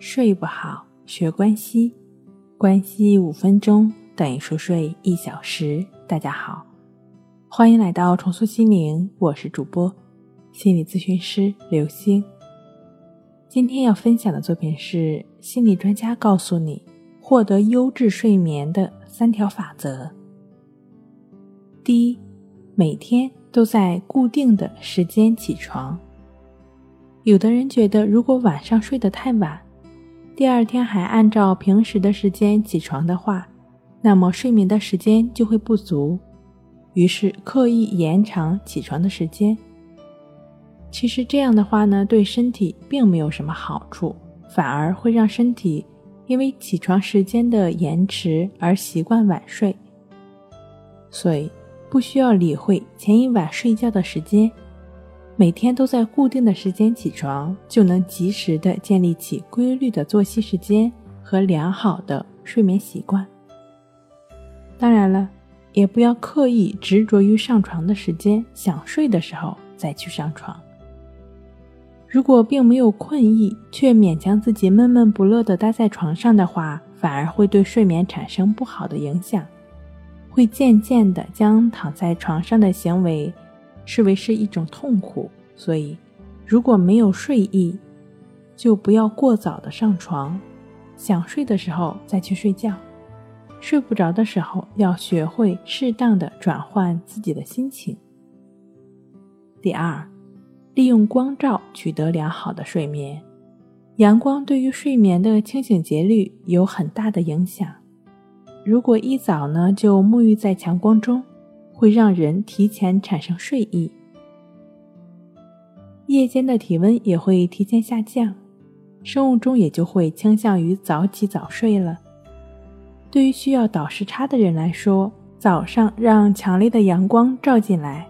睡不好，学关西，关西五分钟等于熟睡一小时。大家好，欢迎来到重塑心灵，我是主播心理咨询师刘星。今天要分享的作品是心理专家告诉你获得优质睡眠的三条法则。第一，每天都在固定的时间起床。有的人觉得，如果晚上睡得太晚，第二天还按照平时的时间起床的话，那么睡眠的时间就会不足，于是刻意延长起床的时间。其实这样的话呢，对身体并没有什么好处，反而会让身体因为起床时间的延迟而习惯晚睡。所以不需要理会前一晚睡觉的时间。每天都在固定的时间起床，就能及时的建立起规律的作息时间和良好的睡眠习惯。当然了，也不要刻意执着于上床的时间，想睡的时候再去上床。如果并没有困意，却勉强自己闷闷不乐的待在床上的话，反而会对睡眠产生不好的影响，会渐渐的将躺在床上的行为。视为是一种痛苦，所以如果没有睡意，就不要过早的上床，想睡的时候再去睡觉，睡不着的时候要学会适当的转换自己的心情。第二，利用光照取得良好的睡眠，阳光对于睡眠的清醒节律有很大的影响。如果一早呢就沐浴在强光中。会让人提前产生睡意，夜间的体温也会提前下降，生物钟也就会倾向于早起早睡了。对于需要倒时差的人来说，早上让强烈的阳光照进来，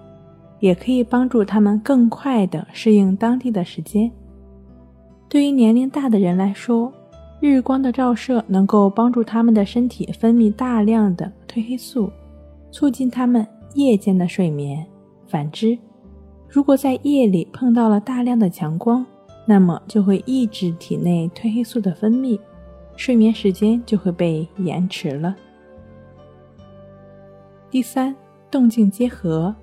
也可以帮助他们更快地适应当地的时间。对于年龄大的人来说，日光的照射能够帮助他们的身体分泌大量的褪黑素，促进他们。夜间的睡眠，反之，如果在夜里碰到了大量的强光，那么就会抑制体内褪黑素的分泌，睡眠时间就会被延迟了。第三，动静结合，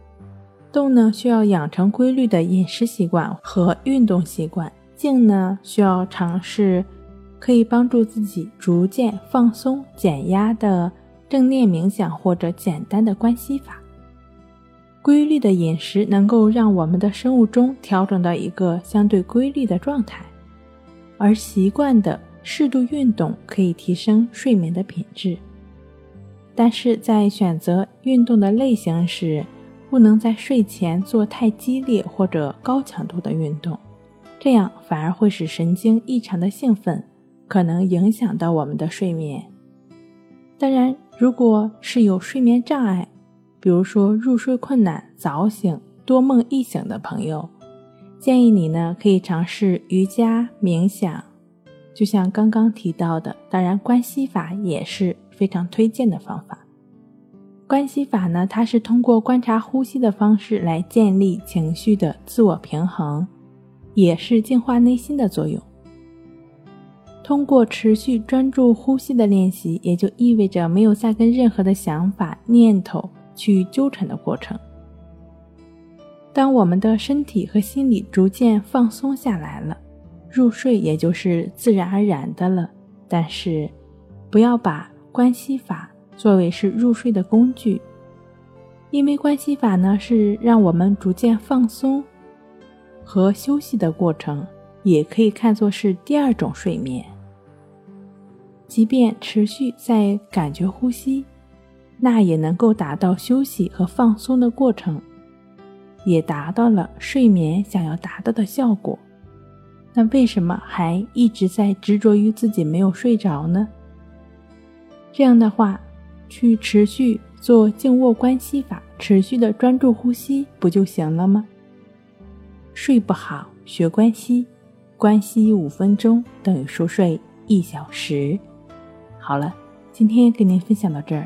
动呢需要养成规律的饮食习惯和运动习惯，静呢需要尝试可以帮助自己逐渐放松、减压的正念冥想或者简单的关系法。规律的饮食能够让我们的生物钟调整到一个相对规律的状态，而习惯的适度运动可以提升睡眠的品质。但是在选择运动的类型时，不能在睡前做太激烈或者高强度的运动，这样反而会使神经异常的兴奋，可能影响到我们的睡眠。当然，如果是有睡眠障碍，比如说入睡困难、早醒、多梦易醒的朋友，建议你呢可以尝试瑜伽、冥想，就像刚刚提到的，当然关系法也是非常推荐的方法。关系法呢，它是通过观察呼吸的方式来建立情绪的自我平衡，也是净化内心的作用。通过持续专注呼吸的练习，也就意味着没有再跟任何的想法、念头。去纠缠的过程。当我们的身体和心理逐渐放松下来了，入睡也就是自然而然的了。但是，不要把关系法作为是入睡的工具，因为关系法呢是让我们逐渐放松和休息的过程，也可以看作是第二种睡眠。即便持续在感觉呼吸。那也能够达到休息和放松的过程，也达到了睡眠想要达到的效果。那为什么还一直在执着于自己没有睡着呢？这样的话，去持续做静卧关系法，持续的专注呼吸不就行了吗？睡不好学关系，关系五分钟等于熟睡一小时。好了，今天跟您分享到这儿。